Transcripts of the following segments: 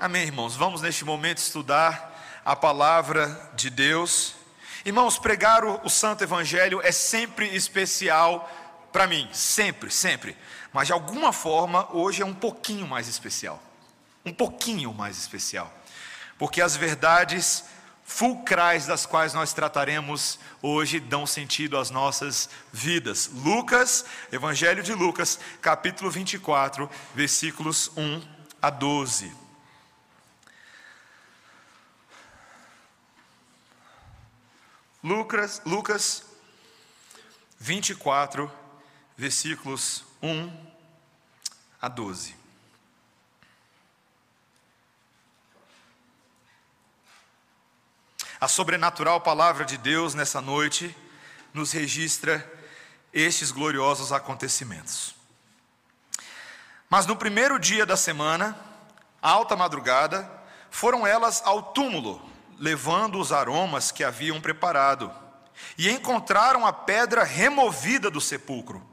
Amém, irmãos. Vamos neste momento estudar a palavra de Deus. Irmãos, pregar o, o Santo Evangelho é sempre especial para mim, sempre, sempre. Mas de alguma forma, hoje é um pouquinho mais especial. Um pouquinho mais especial. Porque as verdades fulcrais das quais nós trataremos hoje dão sentido às nossas vidas. Lucas, Evangelho de Lucas, capítulo 24, versículos 1 a 12. Lucas, Lucas 24, versículos 1 a 12. A sobrenatural palavra de Deus nessa noite nos registra estes gloriosos acontecimentos. Mas no primeiro dia da semana, alta madrugada, foram elas ao túmulo, levando os aromas que haviam preparado, e encontraram a pedra removida do sepulcro.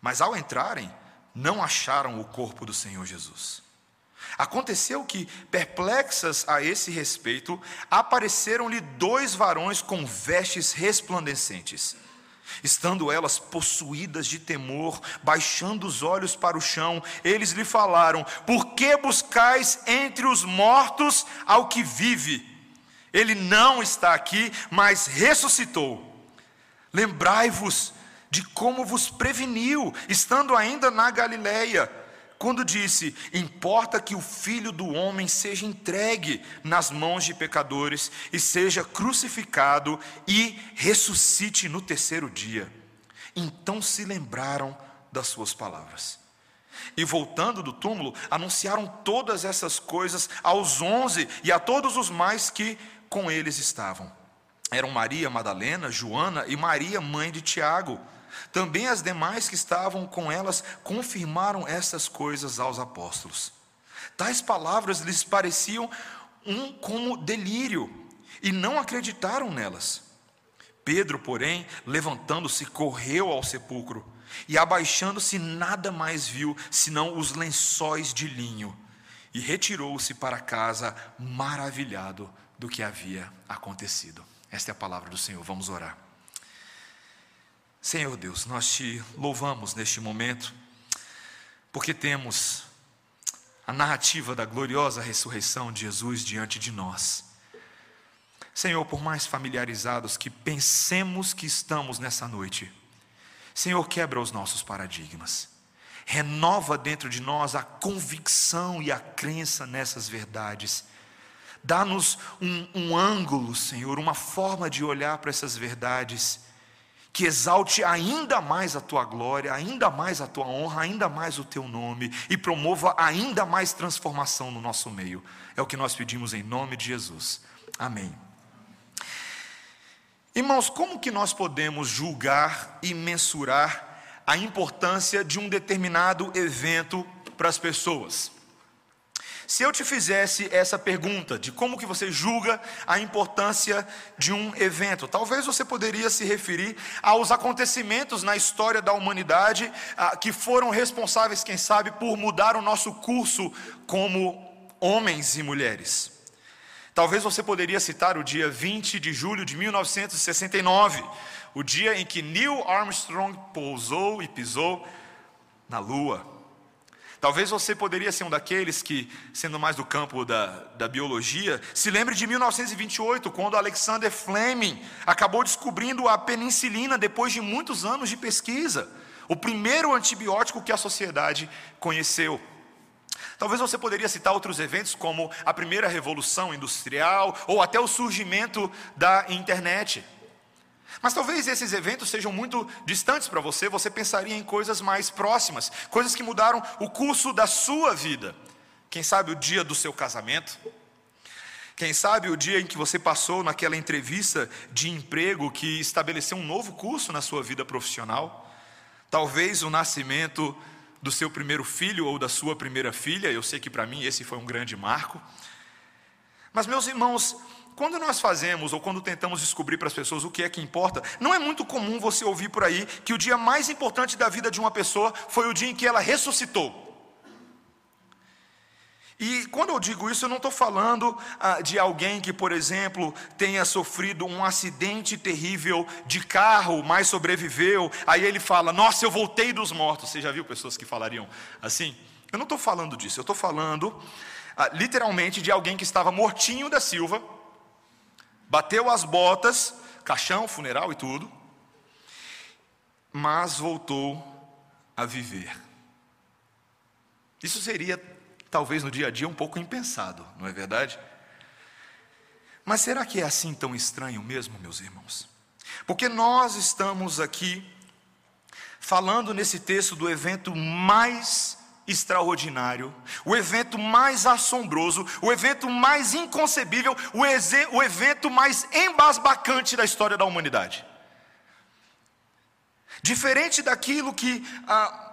Mas ao entrarem, não acharam o corpo do Senhor Jesus. Aconteceu que, perplexas a esse respeito, apareceram-lhe dois varões com vestes resplandecentes. Estando elas possuídas de temor, baixando os olhos para o chão, eles lhe falaram: Por que buscais entre os mortos ao que vive? Ele não está aqui, mas ressuscitou. Lembrai-vos de como vos preveniu, estando ainda na Galileia quando disse: Importa que o filho do homem seja entregue nas mãos de pecadores e seja crucificado e ressuscite no terceiro dia. Então se lembraram das suas palavras. E voltando do túmulo, anunciaram todas essas coisas aos onze e a todos os mais que com eles estavam. Eram Maria Madalena, Joana e Maria, mãe de Tiago também as demais que estavam com elas confirmaram essas coisas aos apóstolos. Tais palavras lhes pareciam um como delírio e não acreditaram nelas. Pedro, porém, levantando-se, correu ao sepulcro e, abaixando-se, nada mais viu senão os lençóis de linho e retirou-se para casa, maravilhado do que havia acontecido. Esta é a palavra do Senhor. Vamos orar. Senhor Deus, nós te louvamos neste momento, porque temos a narrativa da gloriosa ressurreição de Jesus diante de nós. Senhor, por mais familiarizados que pensemos que estamos nessa noite, Senhor, quebra os nossos paradigmas, renova dentro de nós a convicção e a crença nessas verdades. Dá-nos um, um ângulo, Senhor, uma forma de olhar para essas verdades que exalte ainda mais a tua glória, ainda mais a tua honra, ainda mais o teu nome e promova ainda mais transformação no nosso meio. É o que nós pedimos em nome de Jesus. Amém. Irmãos, como que nós podemos julgar e mensurar a importância de um determinado evento para as pessoas? Se eu te fizesse essa pergunta de como que você julga a importância de um evento, talvez você poderia se referir aos acontecimentos na história da humanidade ah, que foram responsáveis, quem sabe, por mudar o nosso curso como homens e mulheres. Talvez você poderia citar o dia 20 de julho de 1969, o dia em que Neil Armstrong pousou e pisou na Lua. Talvez você poderia ser um daqueles que, sendo mais do campo da, da biologia, se lembre de 1928, quando Alexander Fleming acabou descobrindo a penicilina depois de muitos anos de pesquisa, o primeiro antibiótico que a sociedade conheceu. Talvez você poderia citar outros eventos como a primeira revolução industrial ou até o surgimento da internet. Mas talvez esses eventos sejam muito distantes para você, você pensaria em coisas mais próximas, coisas que mudaram o curso da sua vida. Quem sabe o dia do seu casamento? Quem sabe o dia em que você passou naquela entrevista de emprego que estabeleceu um novo curso na sua vida profissional? Talvez o nascimento do seu primeiro filho ou da sua primeira filha, eu sei que para mim esse foi um grande marco. Mas, meus irmãos, quando nós fazemos ou quando tentamos descobrir para as pessoas o que é que importa, não é muito comum você ouvir por aí que o dia mais importante da vida de uma pessoa foi o dia em que ela ressuscitou. E quando eu digo isso, eu não estou falando ah, de alguém que, por exemplo, tenha sofrido um acidente terrível de carro, mas sobreviveu. Aí ele fala: Nossa, eu voltei dos mortos. Você já viu pessoas que falariam assim? Eu não estou falando disso, eu estou falando ah, literalmente de alguém que estava mortinho da Silva, bateu as botas, caixão, funeral e tudo, mas voltou a viver. Isso seria talvez no dia a dia um pouco impensado, não é verdade? Mas será que é assim tão estranho mesmo, meus irmãos? Porque nós estamos aqui falando nesse texto do evento mais extraordinário, o evento mais assombroso, o evento mais inconcebível, o, o evento mais embasbacante da história da humanidade. Diferente daquilo que ah,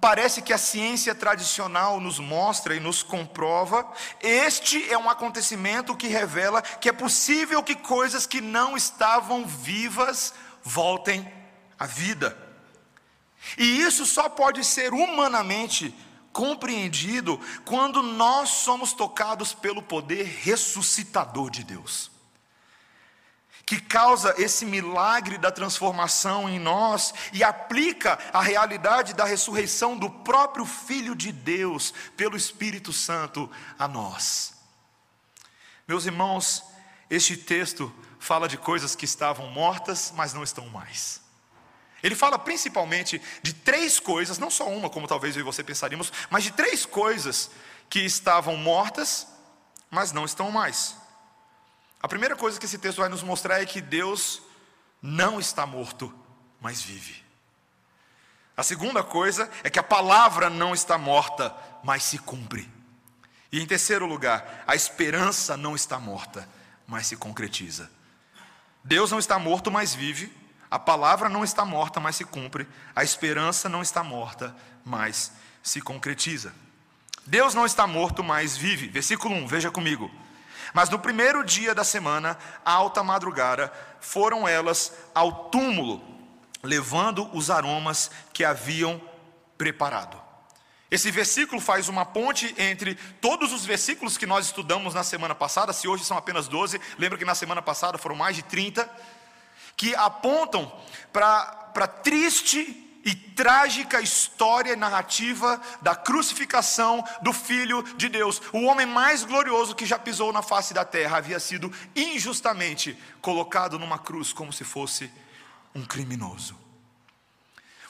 parece que a ciência tradicional nos mostra e nos comprova, este é um acontecimento que revela que é possível que coisas que não estavam vivas voltem à vida. E isso só pode ser humanamente compreendido quando nós somos tocados pelo poder ressuscitador de Deus que causa esse milagre da transformação em nós e aplica a realidade da ressurreição do próprio Filho de Deus pelo Espírito Santo a nós. Meus irmãos, este texto fala de coisas que estavam mortas, mas não estão mais. Ele fala principalmente de três coisas, não só uma, como talvez eu e você pensaríamos, mas de três coisas que estavam mortas, mas não estão mais. A primeira coisa que esse texto vai nos mostrar é que Deus não está morto, mas vive. A segunda coisa é que a palavra não está morta, mas se cumpre. E em terceiro lugar, a esperança não está morta, mas se concretiza. Deus não está morto, mas vive. A palavra não está morta, mas se cumpre. A esperança não está morta, mas se concretiza. Deus não está morto, mas vive. Versículo 1, veja comigo. Mas no primeiro dia da semana, alta madrugada, foram elas ao túmulo, levando os aromas que haviam preparado. Esse versículo faz uma ponte entre todos os versículos que nós estudamos na semana passada, se hoje são apenas 12, lembra que na semana passada foram mais de 30, que apontam para a triste e trágica história narrativa da crucificação do Filho de Deus. O homem mais glorioso que já pisou na face da terra havia sido injustamente colocado numa cruz como se fosse um criminoso.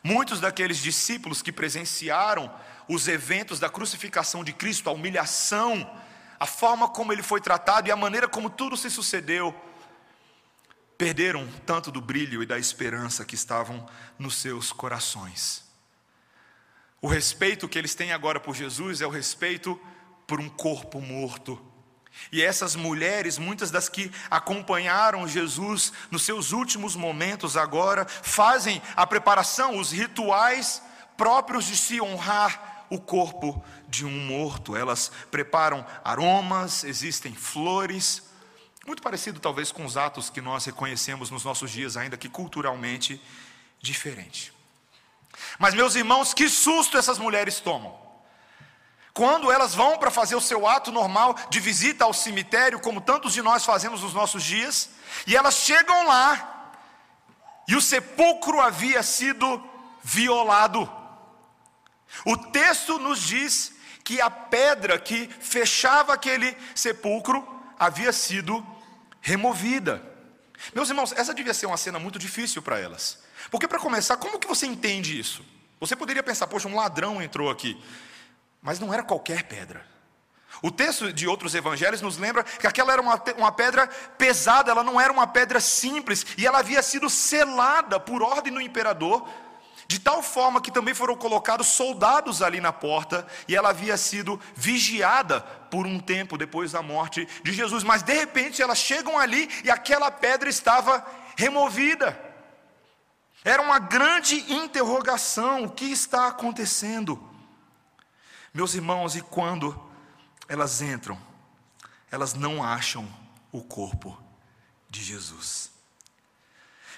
Muitos daqueles discípulos que presenciaram os eventos da crucificação de Cristo, a humilhação, a forma como ele foi tratado e a maneira como tudo se sucedeu, perderam tanto do brilho e da esperança que estavam nos seus corações. O respeito que eles têm agora por Jesus é o respeito por um corpo morto. E essas mulheres, muitas das que acompanharam Jesus nos seus últimos momentos agora, fazem a preparação, os rituais próprios de se honrar o corpo de um morto. Elas preparam aromas, existem flores, muito parecido, talvez, com os atos que nós reconhecemos nos nossos dias, ainda que culturalmente diferente. Mas, meus irmãos, que susto essas mulheres tomam. Quando elas vão para fazer o seu ato normal de visita ao cemitério, como tantos de nós fazemos nos nossos dias, e elas chegam lá, e o sepulcro havia sido violado. O texto nos diz que a pedra que fechava aquele sepulcro havia sido removida. Meus irmãos, essa devia ser uma cena muito difícil para elas. Porque, para começar, como que você entende isso? Você poderia pensar, poxa, um ladrão entrou aqui. Mas não era qualquer pedra. O texto de outros evangelhos nos lembra que aquela era uma, uma pedra pesada, ela não era uma pedra simples, e ela havia sido selada por ordem do imperador de tal forma que também foram colocados soldados ali na porta, e ela havia sido vigiada por um tempo depois da morte de Jesus. Mas de repente elas chegam ali e aquela pedra estava removida. Era uma grande interrogação: o que está acontecendo? Meus irmãos, e quando elas entram, elas não acham o corpo de Jesus.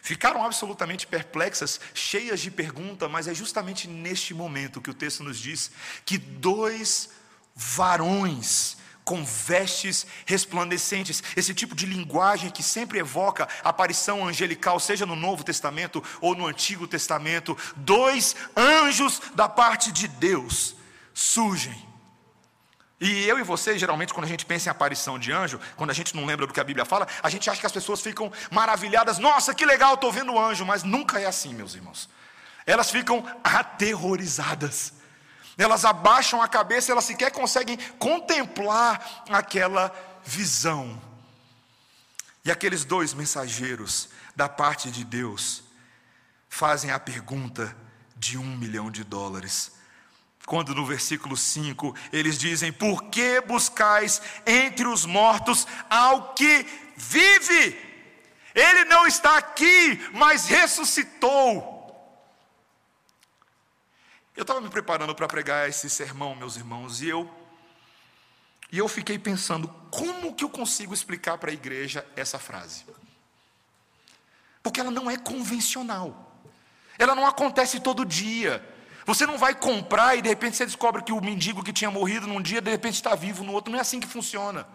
Ficaram absolutamente perplexas, cheias de pergunta, mas é justamente neste momento que o texto nos diz que dois varões com vestes resplandecentes. Esse tipo de linguagem que sempre evoca aparição angelical, seja no Novo Testamento ou no Antigo Testamento. Dois anjos da parte de Deus surgem. E eu e você, geralmente, quando a gente pensa em aparição de anjo, quando a gente não lembra do que a Bíblia fala, a gente acha que as pessoas ficam maravilhadas. Nossa, que legal, estou vendo o anjo. Mas nunca é assim, meus irmãos. Elas ficam aterrorizadas elas abaixam a cabeça, elas sequer conseguem contemplar aquela visão. E aqueles dois mensageiros da parte de Deus fazem a pergunta de um milhão de dólares. Quando no versículo 5 eles dizem: Por que buscais entre os mortos ao que vive? Ele não está aqui, mas ressuscitou. Eu estava me preparando para pregar esse sermão, meus irmãos, e eu e eu fiquei pensando como que eu consigo explicar para a igreja essa frase? Porque ela não é convencional. Ela não acontece todo dia. Você não vai comprar e de repente você descobre que o mendigo que tinha morrido num dia de repente está vivo no outro. Não é assim que funciona.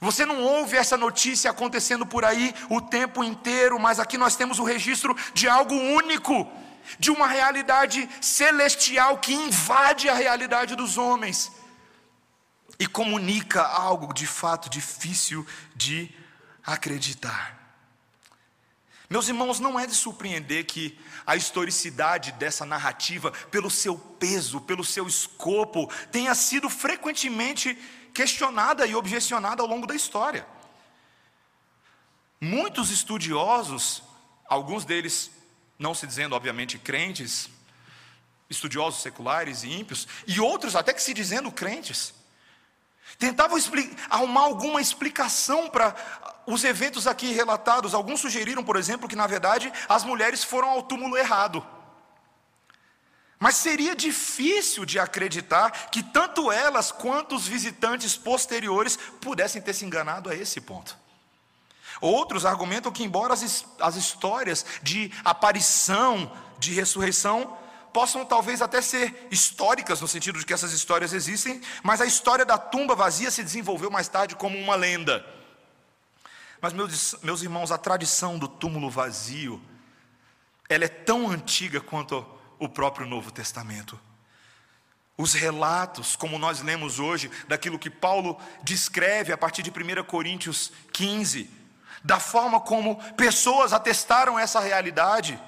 Você não ouve essa notícia acontecendo por aí o tempo inteiro, mas aqui nós temos o registro de algo único de uma realidade celestial que invade a realidade dos homens e comunica algo de fato difícil de acreditar. Meus irmãos, não é de surpreender que a historicidade dessa narrativa, pelo seu peso, pelo seu escopo, tenha sido frequentemente questionada e objecionada ao longo da história. Muitos estudiosos, alguns deles não se dizendo, obviamente, crentes, estudiosos seculares e ímpios, e outros até que se dizendo crentes, tentavam arrumar alguma explicação para os eventos aqui relatados. Alguns sugeriram, por exemplo, que na verdade as mulheres foram ao túmulo errado. Mas seria difícil de acreditar que tanto elas quanto os visitantes posteriores pudessem ter se enganado a esse ponto. Outros argumentam que, embora as, as histórias de aparição, de ressurreição, possam talvez até ser históricas, no sentido de que essas histórias existem, mas a história da tumba vazia se desenvolveu mais tarde como uma lenda. Mas, meus, meus irmãos, a tradição do túmulo vazio, ela é tão antiga quanto o próprio Novo Testamento. Os relatos, como nós lemos hoje, daquilo que Paulo descreve a partir de 1 Coríntios 15, da forma como pessoas atestaram essa realidade,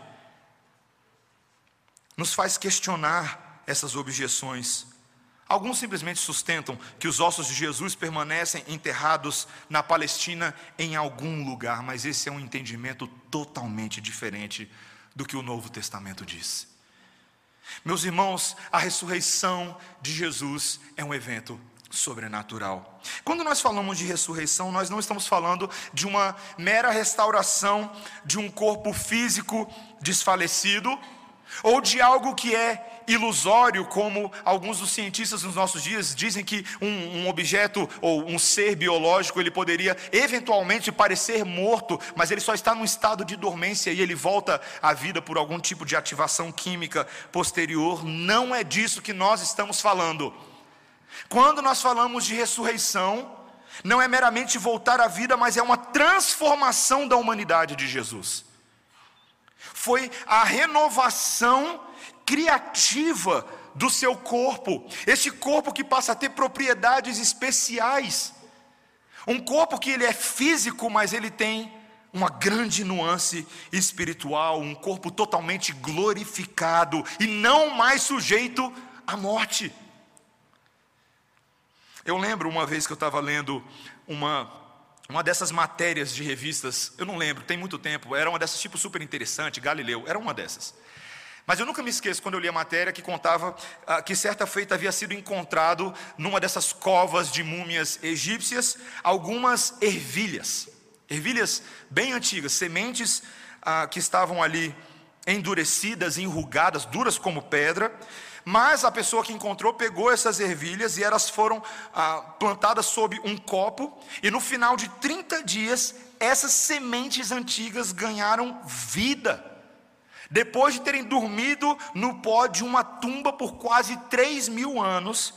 nos faz questionar essas objeções. Alguns simplesmente sustentam que os ossos de Jesus permanecem enterrados na Palestina em algum lugar, mas esse é um entendimento totalmente diferente do que o Novo Testamento diz. Meus irmãos, a ressurreição de Jesus é um evento sobrenatural. Quando nós falamos de ressurreição, nós não estamos falando de uma mera restauração de um corpo físico desfalecido, ou de algo que é ilusório, como alguns dos cientistas nos nossos dias dizem que um, um, objeto ou um ser biológico ele poderia eventualmente parecer morto, mas ele só está num estado de dormência e ele volta à vida por algum tipo de ativação química posterior. Não é disso que nós estamos falando. Quando nós falamos de ressurreição, não é meramente voltar à vida, mas é uma transformação da humanidade de Jesus. Foi a renovação criativa do seu corpo, esse corpo que passa a ter propriedades especiais. Um corpo que ele é físico, mas ele tem uma grande nuance espiritual, um corpo totalmente glorificado e não mais sujeito à morte. Eu lembro uma vez que eu estava lendo uma, uma dessas matérias de revistas, eu não lembro, tem muito tempo, era uma dessas tipo super interessante, Galileu, era uma dessas. Mas eu nunca me esqueço quando eu li a matéria que contava ah, que certa feita havia sido encontrado numa dessas covas de múmias egípcias algumas ervilhas, ervilhas bem antigas, sementes ah, que estavam ali endurecidas, enrugadas, duras como pedra, mas a pessoa que encontrou pegou essas ervilhas e elas foram ah, plantadas sob um copo, e no final de 30 dias, essas sementes antigas ganharam vida. Depois de terem dormido no pó de uma tumba por quase 3 mil anos,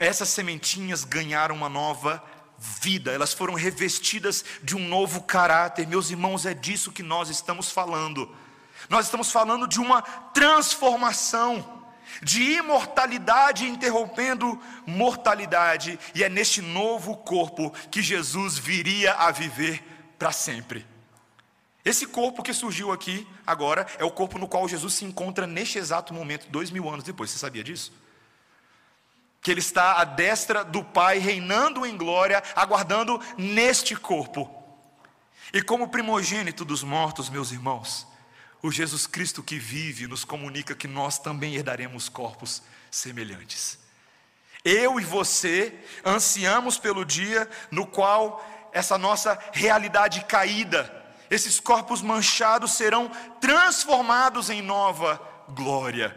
essas sementinhas ganharam uma nova vida, elas foram revestidas de um novo caráter. Meus irmãos, é disso que nós estamos falando. Nós estamos falando de uma transformação, de imortalidade interrompendo mortalidade, e é neste novo corpo que Jesus viria a viver para sempre. Esse corpo que surgiu aqui agora é o corpo no qual Jesus se encontra neste exato momento, dois mil anos depois. Você sabia disso? Que ele está à destra do Pai, reinando em glória, aguardando neste corpo. E como primogênito dos mortos, meus irmãos, o Jesus Cristo que vive nos comunica que nós também herdaremos corpos semelhantes. Eu e você ansiamos pelo dia no qual essa nossa realidade caída, esses corpos manchados serão transformados em nova glória.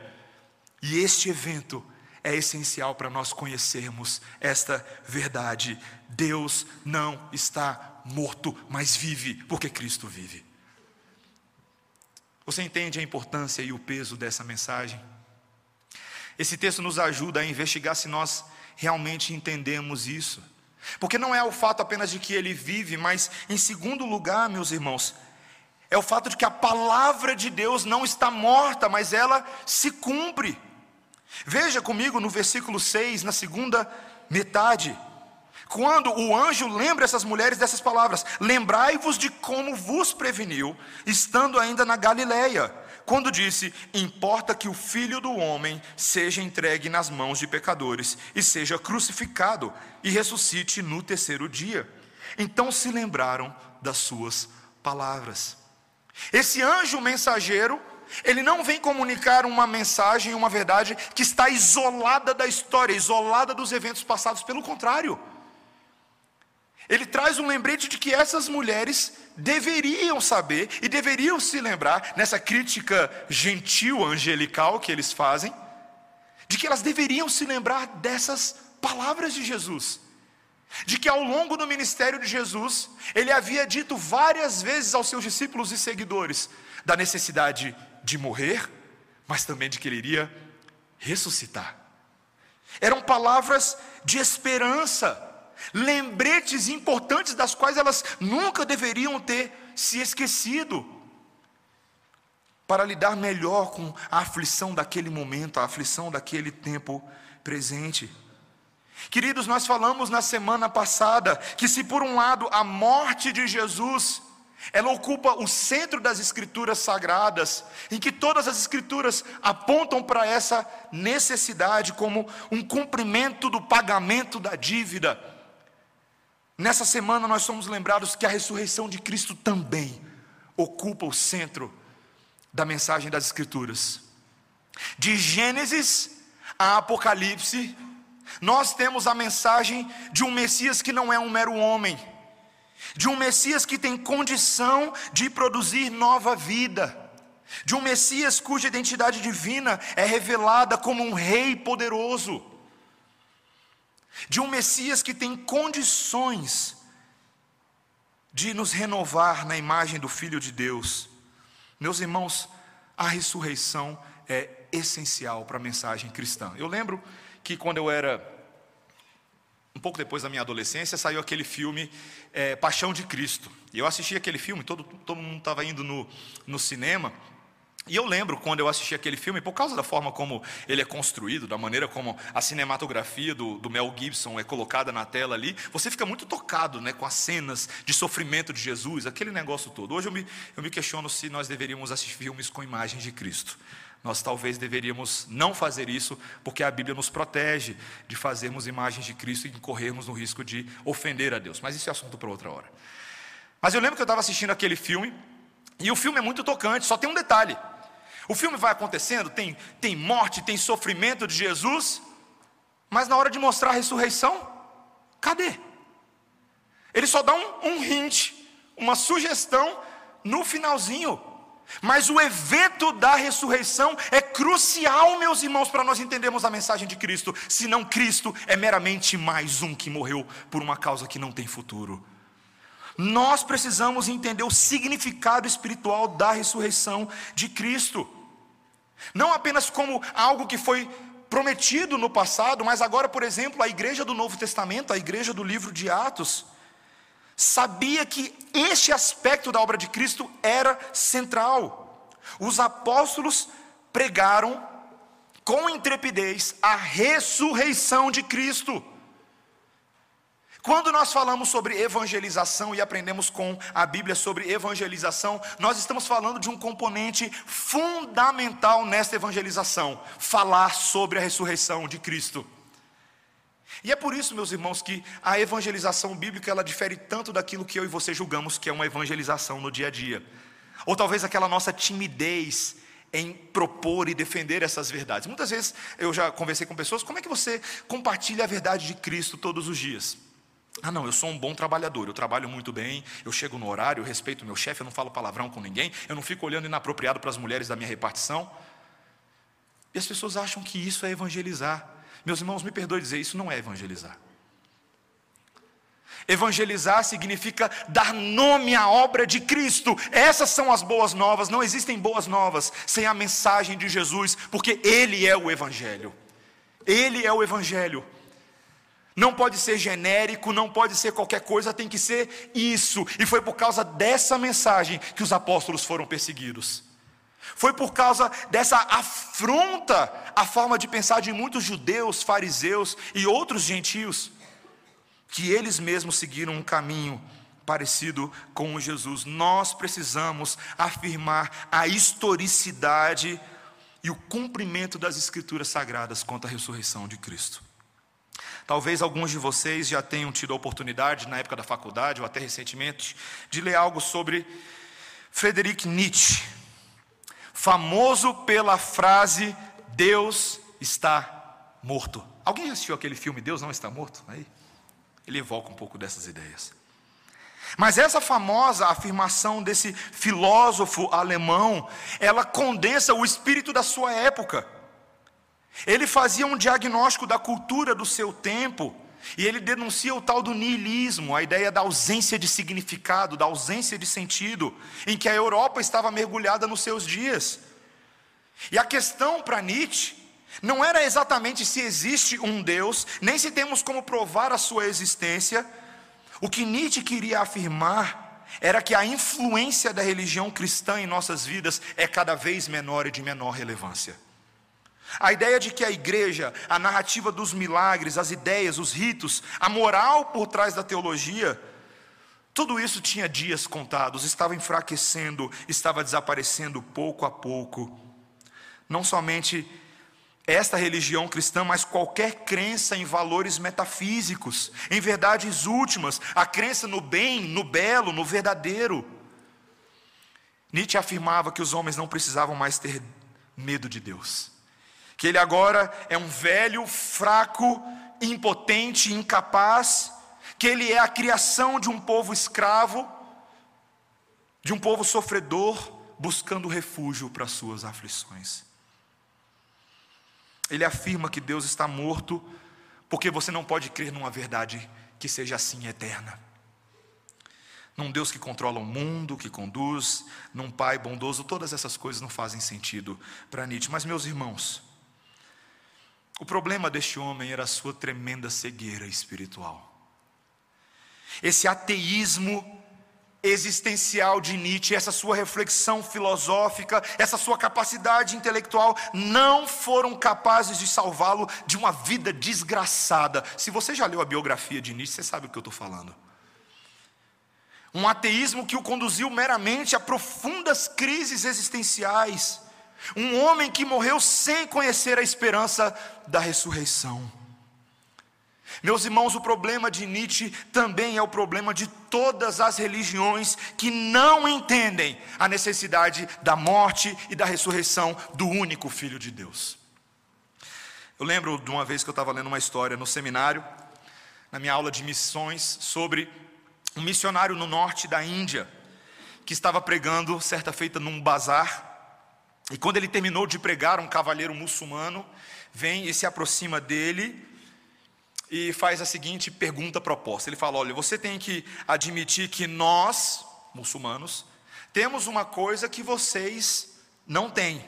E este evento é essencial para nós conhecermos esta verdade. Deus não está morto, mas vive, porque Cristo vive. Você entende a importância e o peso dessa mensagem? Esse texto nos ajuda a investigar se nós realmente entendemos isso. Porque não é o fato apenas de que ele vive, mas em segundo lugar, meus irmãos, é o fato de que a palavra de Deus não está morta, mas ela se cumpre. Veja comigo no versículo 6, na segunda metade, quando o anjo lembra essas mulheres dessas palavras: Lembrai-vos de como vos preveniu, estando ainda na Galileia quando disse: Importa que o filho do homem seja entregue nas mãos de pecadores e seja crucificado e ressuscite no terceiro dia. Então se lembraram das suas palavras. Esse anjo mensageiro, ele não vem comunicar uma mensagem, uma verdade que está isolada da história, isolada dos eventos passados, pelo contrário. Ele traz um lembrete de que essas mulheres deveriam saber e deveriam se lembrar, nessa crítica gentil, angelical que eles fazem, de que elas deveriam se lembrar dessas palavras de Jesus. De que ao longo do ministério de Jesus, ele havia dito várias vezes aos seus discípulos e seguidores da necessidade de morrer, mas também de que ele iria ressuscitar. Eram palavras de esperança, lembretes importantes das quais elas nunca deveriam ter se esquecido, para lidar melhor com a aflição daquele momento, a aflição daquele tempo presente. Queridos, nós falamos na semana passada que, se por um lado a morte de Jesus ela ocupa o centro das escrituras sagradas, em que todas as escrituras apontam para essa necessidade como um cumprimento do pagamento da dívida. Nessa semana nós somos lembrados que a ressurreição de Cristo também ocupa o centro da mensagem das Escrituras. De Gênesis a Apocalipse, nós temos a mensagem de um Messias que não é um mero homem, de um Messias que tem condição de produzir nova vida, de um Messias cuja identidade divina é revelada como um rei poderoso de um Messias que tem condições de nos renovar na imagem do Filho de Deus. Meus irmãos, a ressurreição é essencial para a mensagem cristã. Eu lembro que quando eu era um pouco depois da minha adolescência, saiu aquele filme é, Paixão de Cristo. E eu assisti aquele filme, todo, todo mundo estava indo no, no cinema, e eu lembro quando eu assisti aquele filme, por causa da forma como ele é construído, da maneira como a cinematografia do, do, Mel Gibson é colocada na tela ali, você fica muito tocado né, com as cenas de sofrimento de Jesus, aquele negócio todo. Hoje eu me, eu me questiono se nós deveríamos assistir filmes com imagens de Cristo. Nós talvez deveríamos não fazer isso, porque a Bíblia nos protege de fazermos imagens de Cristo e incorrermos no risco de ofender a Deus. Mas isso é assunto para outra hora. Mas eu lembro que eu estava assistindo aquele filme, e o filme é muito tocante, só tem um detalhe. O filme vai acontecendo, tem, tem morte, tem sofrimento de Jesus, mas na hora de mostrar a ressurreição, cadê? Ele só dá um, um hint, uma sugestão no finalzinho. Mas o evento da ressurreição é crucial, meus irmãos, para nós entendermos a mensagem de Cristo. Senão, Cristo é meramente mais um que morreu por uma causa que não tem futuro. Nós precisamos entender o significado espiritual da ressurreição de Cristo. Não apenas como algo que foi prometido no passado, mas agora, por exemplo, a igreja do Novo Testamento, a igreja do livro de Atos, sabia que este aspecto da obra de Cristo era central. Os apóstolos pregaram com intrepidez a ressurreição de Cristo. Quando nós falamos sobre evangelização e aprendemos com a Bíblia sobre evangelização, nós estamos falando de um componente fundamental nesta evangelização: falar sobre a ressurreição de Cristo. E é por isso, meus irmãos, que a evangelização bíblica ela difere tanto daquilo que eu e você julgamos que é uma evangelização no dia a dia. Ou talvez aquela nossa timidez em propor e defender essas verdades. Muitas vezes eu já conversei com pessoas, como é que você compartilha a verdade de Cristo todos os dias? Ah, não, eu sou um bom trabalhador, eu trabalho muito bem, eu chego no horário, eu respeito meu chefe, eu não falo palavrão com ninguém, eu não fico olhando inapropriado para as mulheres da minha repartição. E as pessoas acham que isso é evangelizar. Meus irmãos, me perdoe dizer, isso não é evangelizar. Evangelizar significa dar nome à obra de Cristo. Essas são as boas novas. Não existem boas novas sem a mensagem de Jesus, porque Ele é o Evangelho. Ele é o Evangelho. Não pode ser genérico, não pode ser qualquer coisa, tem que ser isso. E foi por causa dessa mensagem que os apóstolos foram perseguidos. Foi por causa dessa afronta à forma de pensar de muitos judeus, fariseus e outros gentios, que eles mesmos seguiram um caminho parecido com Jesus. Nós precisamos afirmar a historicidade e o cumprimento das Escrituras sagradas quanto à ressurreição de Cristo. Talvez alguns de vocês já tenham tido a oportunidade, na época da faculdade ou até recentemente, de ler algo sobre Friedrich Nietzsche, famoso pela frase: Deus está morto. Alguém já assistiu aquele filme Deus não está morto? Aí, ele evoca um pouco dessas ideias. Mas essa famosa afirmação desse filósofo alemão, ela condensa o espírito da sua época. Ele fazia um diagnóstico da cultura do seu tempo, e ele denuncia o tal do niilismo, a ideia da ausência de significado, da ausência de sentido, em que a Europa estava mergulhada nos seus dias. E a questão para Nietzsche não era exatamente se existe um Deus, nem se temos como provar a sua existência. O que Nietzsche queria afirmar era que a influência da religião cristã em nossas vidas é cada vez menor e de menor relevância. A ideia de que a igreja, a narrativa dos milagres, as ideias, os ritos, a moral por trás da teologia, tudo isso tinha dias contados, estava enfraquecendo, estava desaparecendo pouco a pouco. Não somente esta religião cristã, mas qualquer crença em valores metafísicos, em verdades últimas, a crença no bem, no belo, no verdadeiro. Nietzsche afirmava que os homens não precisavam mais ter medo de Deus que ele agora é um velho, fraco, impotente, incapaz, que ele é a criação de um povo escravo, de um povo sofredor, buscando refúgio para suas aflições. Ele afirma que Deus está morto, porque você não pode crer numa verdade que seja assim eterna. Num Deus que controla o mundo, que conduz, num Pai bondoso, todas essas coisas não fazem sentido para Nietzsche. Mas, meus irmãos, o problema deste homem era a sua tremenda cegueira espiritual. Esse ateísmo existencial de Nietzsche, essa sua reflexão filosófica, essa sua capacidade intelectual, não foram capazes de salvá-lo de uma vida desgraçada. Se você já leu a biografia de Nietzsche, você sabe o que eu estou falando. Um ateísmo que o conduziu meramente a profundas crises existenciais um homem que morreu sem conhecer a esperança da ressurreição. Meus irmãos, o problema de Nietzsche também é o problema de todas as religiões que não entendem a necessidade da morte e da ressurreição do único Filho de Deus. Eu lembro de uma vez que eu estava lendo uma história no seminário, na minha aula de missões, sobre um missionário no norte da Índia, que estava pregando certa feita num bazar, e quando ele terminou de pregar, um cavalheiro muçulmano vem e se aproxima dele e faz a seguinte pergunta proposta. Ele fala: Olha, você tem que admitir que nós, muçulmanos, temos uma coisa que vocês não têm,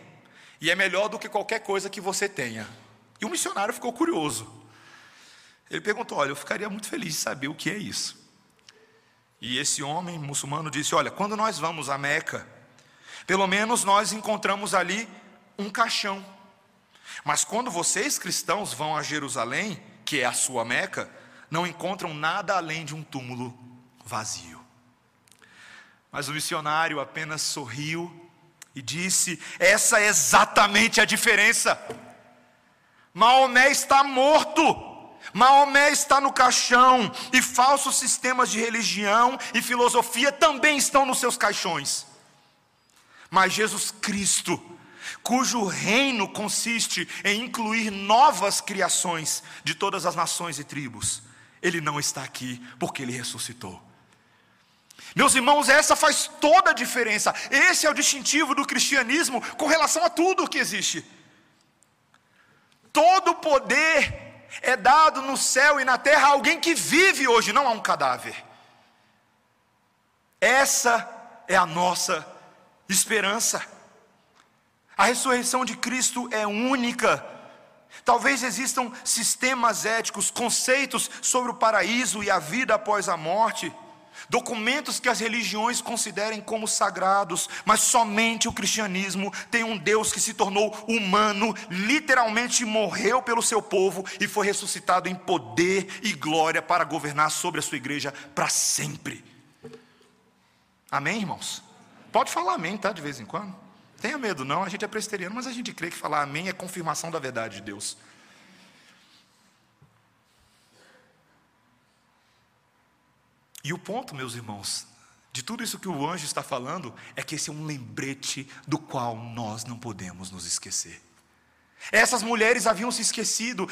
e é melhor do que qualquer coisa que você tenha. E o missionário ficou curioso. Ele perguntou: Olha, eu ficaria muito feliz de saber o que é isso. E esse homem muçulmano disse: Olha, quando nós vamos a Meca, pelo menos nós encontramos ali um caixão. Mas quando vocês cristãos vão a Jerusalém, que é a sua Meca, não encontram nada além de um túmulo vazio. Mas o missionário apenas sorriu e disse: Essa é exatamente a diferença. Maomé está morto. Maomé está no caixão, e falsos sistemas de religião e filosofia também estão nos seus caixões. Mas Jesus Cristo, cujo reino consiste em incluir novas criações de todas as nações e tribos, ele não está aqui porque ele ressuscitou. Meus irmãos, essa faz toda a diferença. Esse é o distintivo do cristianismo com relação a tudo o que existe. Todo poder é dado no céu e na terra a alguém que vive hoje, não a um cadáver. Essa é a nossa esperança. A ressurreição de Cristo é única. Talvez existam sistemas éticos, conceitos sobre o paraíso e a vida após a morte documentos que as religiões considerem como sagrados, mas somente o cristianismo tem um Deus que se tornou humano, literalmente morreu pelo seu povo e foi ressuscitado em poder e glória para governar sobre a sua igreja para sempre. Amém, irmãos? Pode falar amém, tá? De vez em quando. Tenha medo, não, a gente é presbiteriano, mas a gente crê que falar amém é confirmação da verdade de Deus. E o ponto, meus irmãos, de tudo isso que o anjo está falando, é que esse é um lembrete do qual nós não podemos nos esquecer. Essas mulheres haviam se esquecido,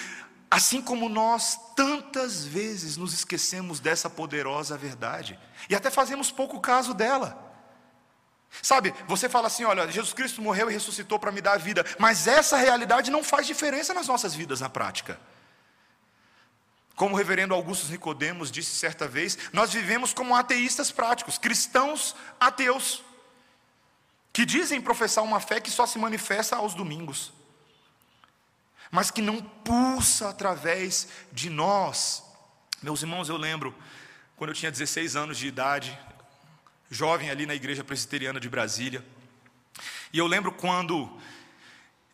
assim como nós tantas vezes nos esquecemos dessa poderosa verdade, e até fazemos pouco caso dela. Sabe, você fala assim: olha, Jesus Cristo morreu e ressuscitou para me dar a vida, mas essa realidade não faz diferença nas nossas vidas na prática. Como o reverendo Augusto Nicodemos disse certa vez, nós vivemos como ateístas práticos, cristãos ateus, que dizem professar uma fé que só se manifesta aos domingos, mas que não pulsa através de nós. Meus irmãos, eu lembro, quando eu tinha 16 anos de idade, jovem ali na igreja presbiteriana de Brasília, e eu lembro quando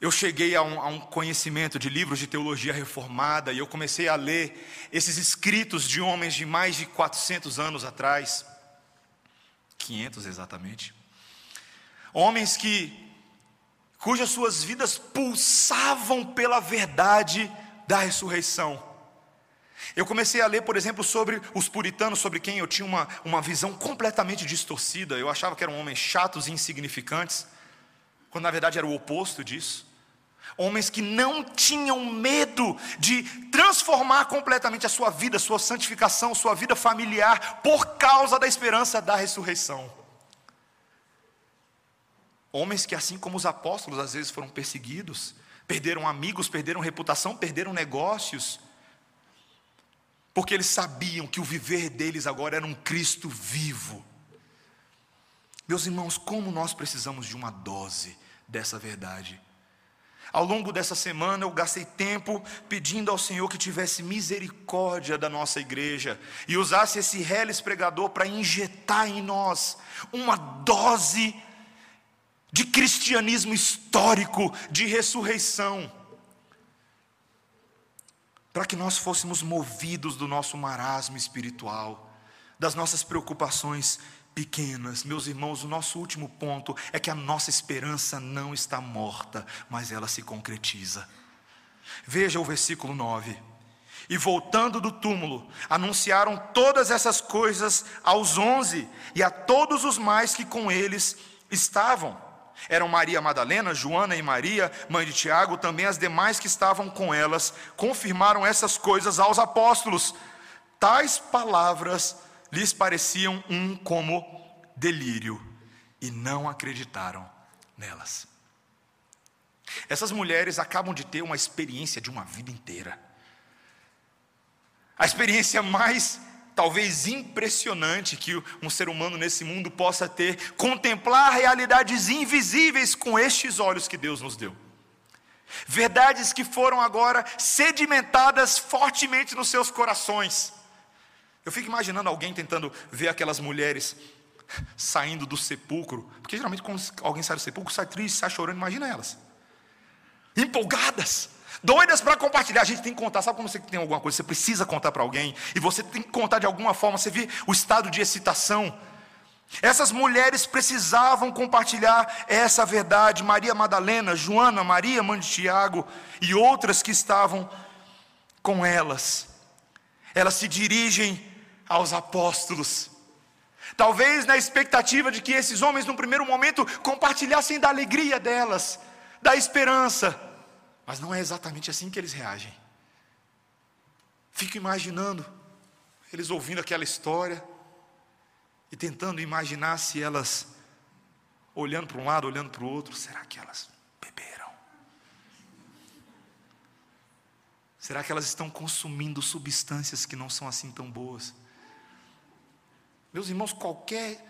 eu cheguei a um, a um, conhecimento de livros de teologia reformada e eu comecei a ler esses escritos de homens de mais de 400 anos atrás, 500 exatamente, homens que cujas suas vidas pulsavam pela verdade da ressurreição. Eu comecei a ler, por exemplo, sobre os puritanos, sobre quem eu tinha uma, uma visão completamente distorcida. Eu achava que eram homens chatos e insignificantes, quando na verdade era o oposto disso. Homens que não tinham medo de transformar completamente a sua vida, sua santificação, sua vida familiar, por causa da esperança da ressurreição. Homens que, assim como os apóstolos, às vezes foram perseguidos, perderam amigos, perderam reputação, perderam negócios, porque eles sabiam que o viver deles agora era um Cristo vivo. Meus irmãos, como nós precisamos de uma dose dessa verdade. Ao longo dessa semana eu gastei tempo pedindo ao Senhor que tivesse misericórdia da nossa igreja e usasse esse reles pregador para injetar em nós uma dose de cristianismo histórico, de ressurreição, para que nós fôssemos movidos do nosso marasmo espiritual, das nossas preocupações pequenas. Meus irmãos, o nosso último ponto é que a nossa esperança não está morta, mas ela se concretiza. Veja o versículo 9. E voltando do túmulo, anunciaram todas essas coisas aos onze e a todos os mais que com eles estavam. Eram Maria Madalena, Joana e Maria, mãe de Tiago, também as demais que estavam com elas, confirmaram essas coisas aos apóstolos. Tais palavras lhes pareciam um como delírio e não acreditaram nelas. Essas mulheres acabam de ter uma experiência de uma vida inteira. A experiência mais, talvez, impressionante que um ser humano nesse mundo possa ter, contemplar realidades invisíveis com estes olhos que Deus nos deu. verdades que foram agora sedimentadas fortemente nos seus corações. Eu fico imaginando alguém tentando ver aquelas mulheres saindo do sepulcro, porque geralmente quando alguém sai do sepulcro, sai triste, sai chorando, imagina elas. Empolgadas, doidas para compartilhar. A gente tem que contar, sabe quando você tem alguma coisa, você precisa contar para alguém, e você tem que contar de alguma forma, você vê o estado de excitação. Essas mulheres precisavam compartilhar essa verdade. Maria Madalena, Joana, Maria, mãe de Tiago e outras que estavam com elas. Elas se dirigem aos apóstolos. Talvez na expectativa de que esses homens, num primeiro momento, compartilhassem da alegria delas, da esperança. Mas não é exatamente assim que eles reagem. Fico imaginando, eles ouvindo aquela história, e tentando imaginar se elas, olhando para um lado, olhando para o outro, será que elas beberam? Será que elas estão consumindo substâncias que não são assim tão boas? Meus irmãos, qualquer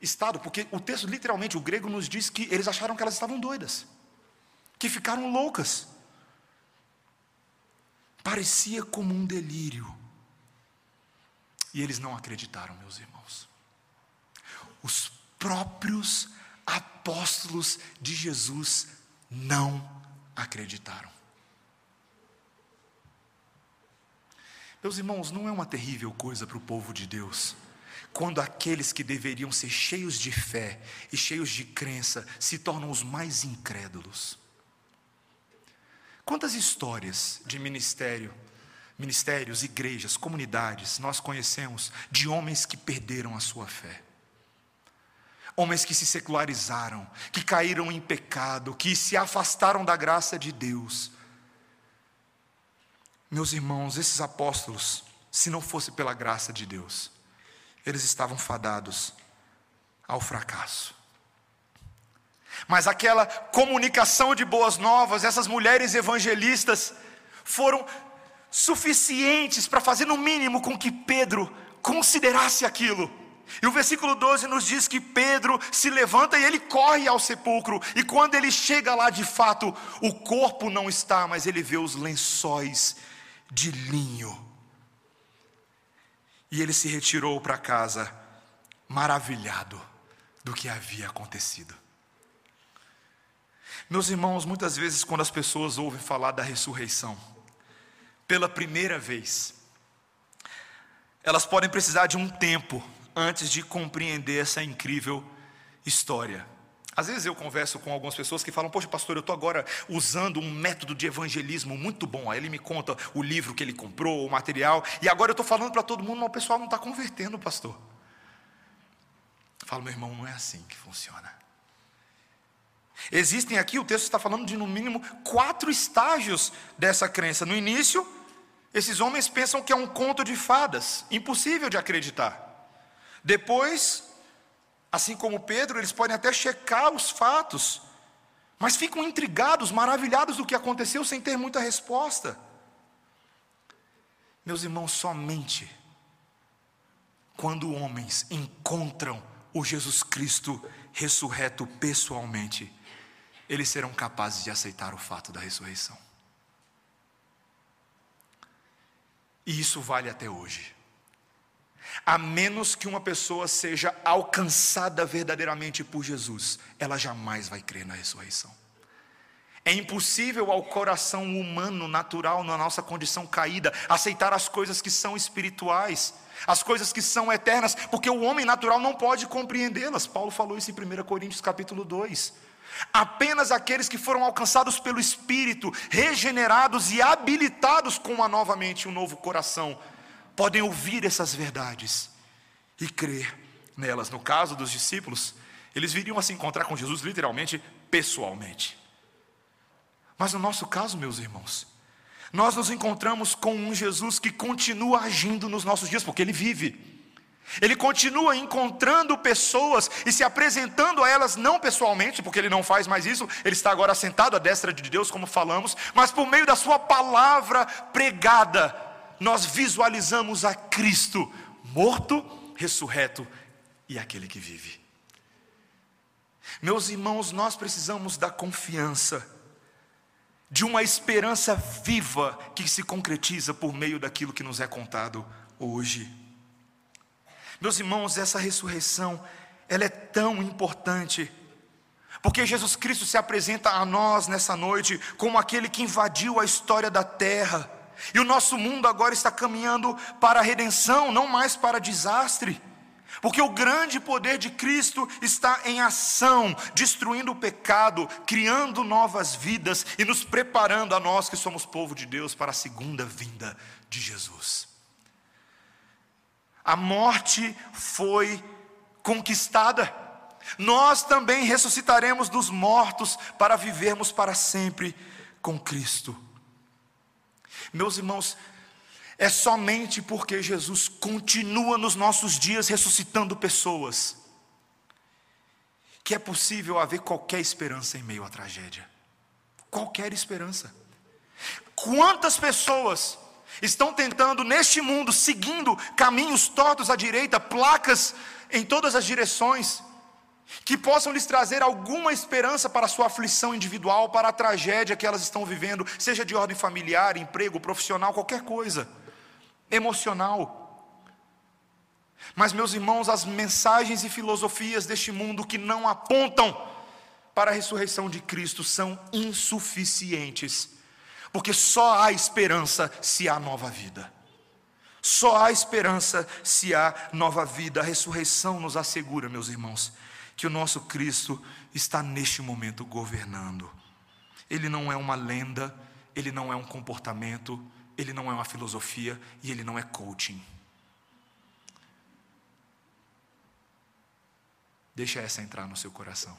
estado, porque o texto literalmente, o grego nos diz que eles acharam que elas estavam doidas, que ficaram loucas. Parecia como um delírio. E eles não acreditaram, meus irmãos. Os próprios apóstolos de Jesus não acreditaram. Meus irmãos, não é uma terrível coisa para o povo de Deus quando aqueles que deveriam ser cheios de fé e cheios de crença se tornam os mais incrédulos. Quantas histórias de ministério, ministérios, igrejas, comunidades nós conhecemos de homens que perderam a sua fé? Homens que se secularizaram, que caíram em pecado, que se afastaram da graça de Deus. Meus irmãos, esses apóstolos, se não fosse pela graça de Deus, eles estavam fadados ao fracasso. Mas aquela comunicação de boas novas, essas mulheres evangelistas, foram suficientes para fazer, no mínimo, com que Pedro considerasse aquilo. E o versículo 12 nos diz que Pedro se levanta e ele corre ao sepulcro, e quando ele chega lá, de fato, o corpo não está, mas ele vê os lençóis de linho e ele se retirou para casa, maravilhado do que havia acontecido. Meus irmãos, muitas vezes, quando as pessoas ouvem falar da ressurreição, pela primeira vez, elas podem precisar de um tempo antes de compreender essa incrível história. Às vezes eu converso com algumas pessoas que falam: Poxa, pastor, eu estou agora usando um método de evangelismo muito bom. Aí ele me conta o livro que ele comprou, o material, e agora eu estou falando para todo mundo, mas o pessoal não está convertendo, pastor. Eu falo, meu irmão, não é assim que funciona. Existem aqui, o texto está falando de no mínimo quatro estágios dessa crença. No início, esses homens pensam que é um conto de fadas, impossível de acreditar. Depois, Assim como Pedro, eles podem até checar os fatos, mas ficam intrigados, maravilhados do que aconteceu sem ter muita resposta. Meus irmãos, somente quando homens encontram o Jesus Cristo ressurreto pessoalmente, eles serão capazes de aceitar o fato da ressurreição. E isso vale até hoje. A menos que uma pessoa seja alcançada verdadeiramente por Jesus, ela jamais vai crer na ressurreição. É impossível ao coração humano, natural, na nossa condição caída, aceitar as coisas que são espirituais, as coisas que são eternas, porque o homem natural não pode compreendê-las. Paulo falou isso em 1 Coríntios capítulo 2. Apenas aqueles que foram alcançados pelo Espírito, regenerados e habilitados com uma novamente um novo coração, podem ouvir essas verdades e crer nelas. No caso dos discípulos, eles viriam a se encontrar com Jesus literalmente, pessoalmente. Mas no nosso caso, meus irmãos, nós nos encontramos com um Jesus que continua agindo nos nossos dias, porque Ele vive. Ele continua encontrando pessoas e se apresentando a elas, não pessoalmente, porque ele não faz mais isso, ele está agora sentado à destra de Deus, como falamos, mas por meio da Sua palavra pregada, nós visualizamos a Cristo morto, ressurreto e aquele que vive. Meus irmãos, nós precisamos da confiança de uma esperança viva que se concretiza por meio daquilo que nos é contado hoje. Meus irmãos, essa ressurreição, ela é tão importante, porque Jesus Cristo se apresenta a nós nessa noite como aquele que invadiu a história da terra, e o nosso mundo agora está caminhando para a redenção, não mais para desastre. Porque o grande poder de Cristo está em ação, destruindo o pecado, criando novas vidas e nos preparando a nós que somos povo de Deus para a segunda vinda de Jesus. A morte foi conquistada. Nós também ressuscitaremos dos mortos para vivermos para sempre com Cristo. Meus irmãos, é somente porque Jesus continua nos nossos dias ressuscitando pessoas, que é possível haver qualquer esperança em meio à tragédia. Qualquer esperança. Quantas pessoas estão tentando neste mundo, seguindo caminhos tortos à direita, placas em todas as direções, que possam lhes trazer alguma esperança para a sua aflição individual, para a tragédia que elas estão vivendo, seja de ordem familiar, emprego, profissional, qualquer coisa emocional. Mas, meus irmãos, as mensagens e filosofias deste mundo que não apontam para a ressurreição de Cristo são insuficientes, porque só há esperança se há nova vida. Só há esperança se há nova vida. A ressurreição nos assegura, meus irmãos, que o nosso Cristo está neste momento governando. Ele não é uma lenda, ele não é um comportamento, ele não é uma filosofia e ele não é coaching. Deixa essa entrar no seu coração.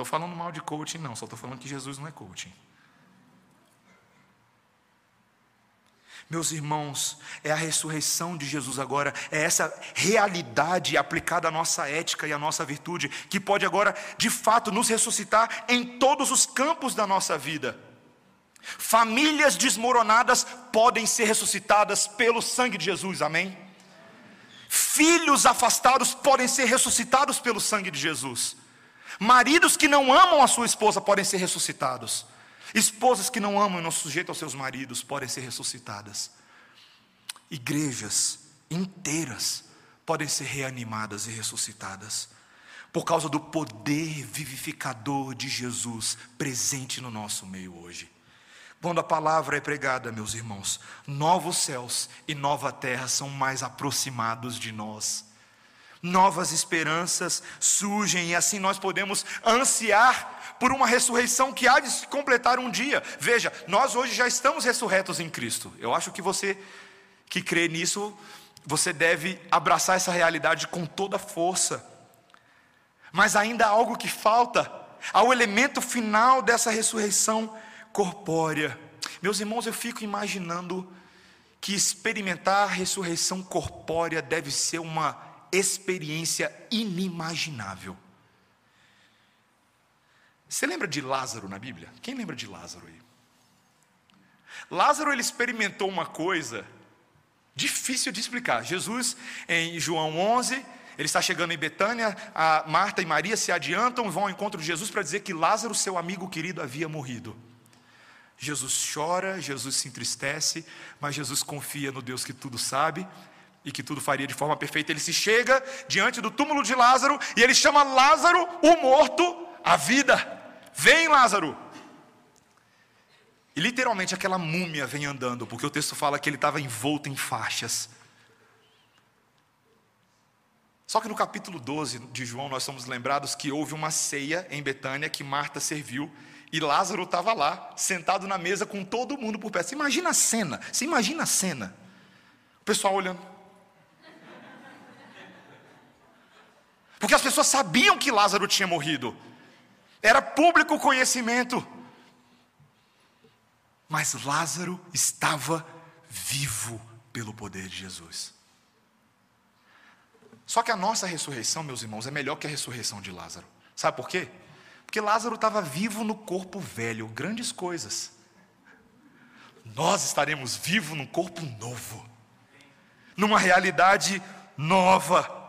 Estou falando mal de coaching, não, só estou falando que Jesus não é coaching. Meus irmãos, é a ressurreição de Jesus agora, é essa realidade aplicada à nossa ética e à nossa virtude, que pode agora, de fato, nos ressuscitar em todos os campos da nossa vida. Famílias desmoronadas podem ser ressuscitadas pelo sangue de Jesus, amém? Filhos afastados podem ser ressuscitados pelo sangue de Jesus. Maridos que não amam a sua esposa podem ser ressuscitados. Esposas que não amam e não sujeitam aos seus maridos podem ser ressuscitadas. Igrejas inteiras podem ser reanimadas e ressuscitadas por causa do poder vivificador de Jesus presente no nosso meio hoje. Quando a palavra é pregada, meus irmãos, novos céus e nova terra são mais aproximados de nós. Novas esperanças surgem e assim nós podemos ansiar por uma ressurreição que há de se completar um dia. Veja, nós hoje já estamos ressurretos em Cristo. Eu acho que você que crê nisso, você deve abraçar essa realidade com toda força. Mas ainda há algo que falta, ao elemento final dessa ressurreição corpórea. Meus irmãos, eu fico imaginando que experimentar a ressurreição corpórea deve ser uma experiência inimaginável. Você lembra de Lázaro na Bíblia? Quem lembra de Lázaro aí? Lázaro ele experimentou uma coisa difícil de explicar. Jesus, em João 11, ele está chegando em Betânia, a Marta e Maria se adiantam, vão ao encontro de Jesus para dizer que Lázaro, seu amigo querido, havia morrido. Jesus chora, Jesus se entristece, mas Jesus confia no Deus que tudo sabe e que tudo faria de forma perfeita. Ele se chega diante do túmulo de Lázaro e ele chama Lázaro, o morto, à vida. Vem, Lázaro. E literalmente aquela múmia vem andando, porque o texto fala que ele estava envolto em faixas. Só que no capítulo 12 de João nós somos lembrados que houve uma ceia em Betânia que Marta serviu e Lázaro estava lá, sentado na mesa com todo mundo por perto. Você imagina a cena, você imagina a cena. O pessoal olhando. Porque as pessoas sabiam que Lázaro tinha morrido. Era público conhecimento. Mas Lázaro estava vivo pelo poder de Jesus. Só que a nossa ressurreição, meus irmãos, é melhor que a ressurreição de Lázaro. Sabe por quê? Porque Lázaro estava vivo no corpo velho, grandes coisas. Nós estaremos vivos num corpo novo, numa realidade nova.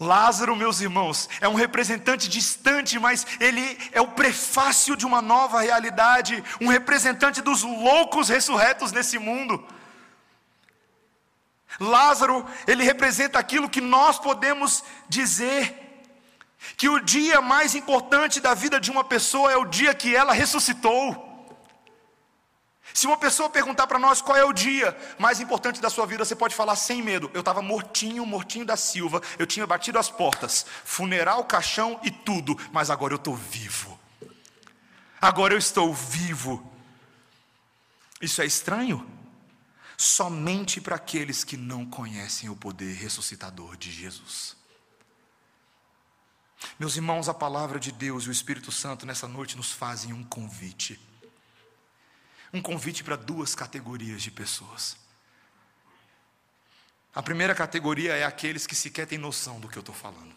Lázaro, meus irmãos, é um representante distante, mas ele é o prefácio de uma nova realidade, um representante dos loucos ressurretos nesse mundo. Lázaro, ele representa aquilo que nós podemos dizer, que o dia mais importante da vida de uma pessoa é o dia que ela ressuscitou. Se uma pessoa perguntar para nós qual é o dia mais importante da sua vida, você pode falar sem medo. Eu estava mortinho, mortinho da Silva, eu tinha batido as portas, funeral, caixão e tudo, mas agora eu estou vivo. Agora eu estou vivo. Isso é estranho? Somente para aqueles que não conhecem o poder ressuscitador de Jesus. Meus irmãos, a palavra de Deus e o Espírito Santo nessa noite nos fazem um convite um convite para duas categorias de pessoas. A primeira categoria é aqueles que sequer têm noção do que eu estou falando.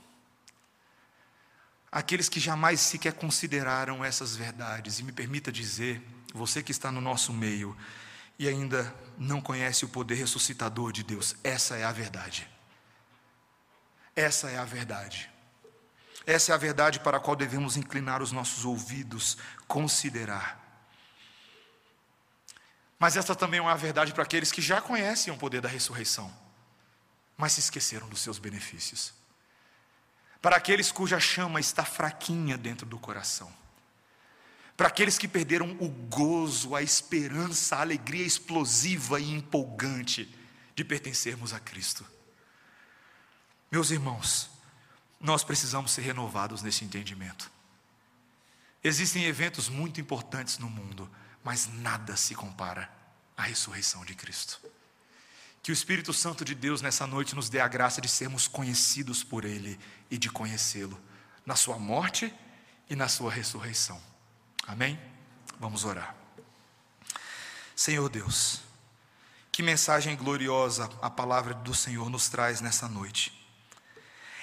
Aqueles que jamais sequer consideraram essas verdades. E me permita dizer, você que está no nosso meio e ainda não conhece o poder ressuscitador de Deus, essa é a verdade. Essa é a verdade. Essa é a verdade para a qual devemos inclinar os nossos ouvidos, considerar. Mas essa também é uma verdade para aqueles que já conhecem o poder da ressurreição, mas se esqueceram dos seus benefícios. Para aqueles cuja chama está fraquinha dentro do coração. Para aqueles que perderam o gozo, a esperança, a alegria explosiva e empolgante de pertencermos a Cristo. Meus irmãos, nós precisamos ser renovados nesse entendimento. Existem eventos muito importantes no mundo mas nada se compara à ressurreição de Cristo. Que o Espírito Santo de Deus nessa noite nos dê a graça de sermos conhecidos por Ele e de conhecê-lo na Sua morte e na Sua ressurreição. Amém? Vamos orar. Senhor Deus, que mensagem gloriosa a palavra do Senhor nos traz nessa noite.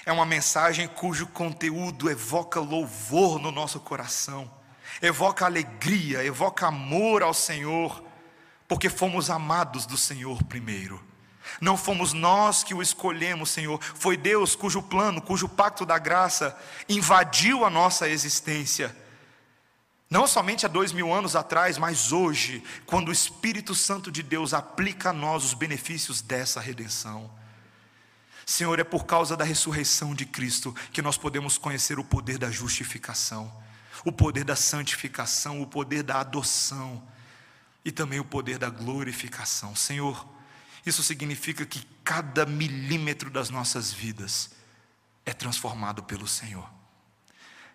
É uma mensagem cujo conteúdo evoca louvor no nosso coração evoca alegria, evoca amor ao Senhor, porque fomos amados do Senhor primeiro. Não fomos nós que o escolhemos, Senhor, foi Deus cujo plano, cujo pacto da graça invadiu a nossa existência. Não somente há dois mil anos atrás, mas hoje, quando o Espírito Santo de Deus aplica a nós os benefícios dessa redenção. Senhor, é por causa da ressurreição de Cristo que nós podemos conhecer o poder da justificação o poder da santificação, o poder da adoção e também o poder da glorificação. Senhor, isso significa que cada milímetro das nossas vidas é transformado pelo Senhor.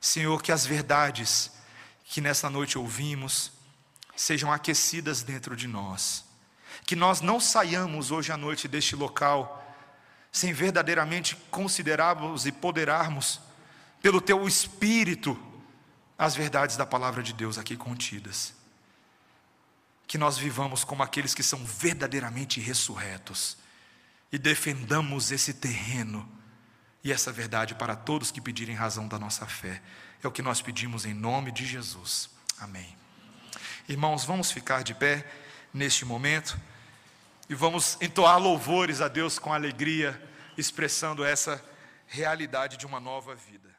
Senhor, que as verdades que nessa noite ouvimos sejam aquecidas dentro de nós. Que nós não saiamos hoje à noite deste local sem verdadeiramente considerarmos e poderarmos, pelo Teu Espírito, as verdades da palavra de Deus aqui contidas. Que nós vivamos como aqueles que são verdadeiramente ressurretos e defendamos esse terreno e essa verdade para todos que pedirem razão da nossa fé. É o que nós pedimos em nome de Jesus. Amém. Irmãos, vamos ficar de pé neste momento e vamos entoar louvores a Deus com alegria, expressando essa realidade de uma nova vida.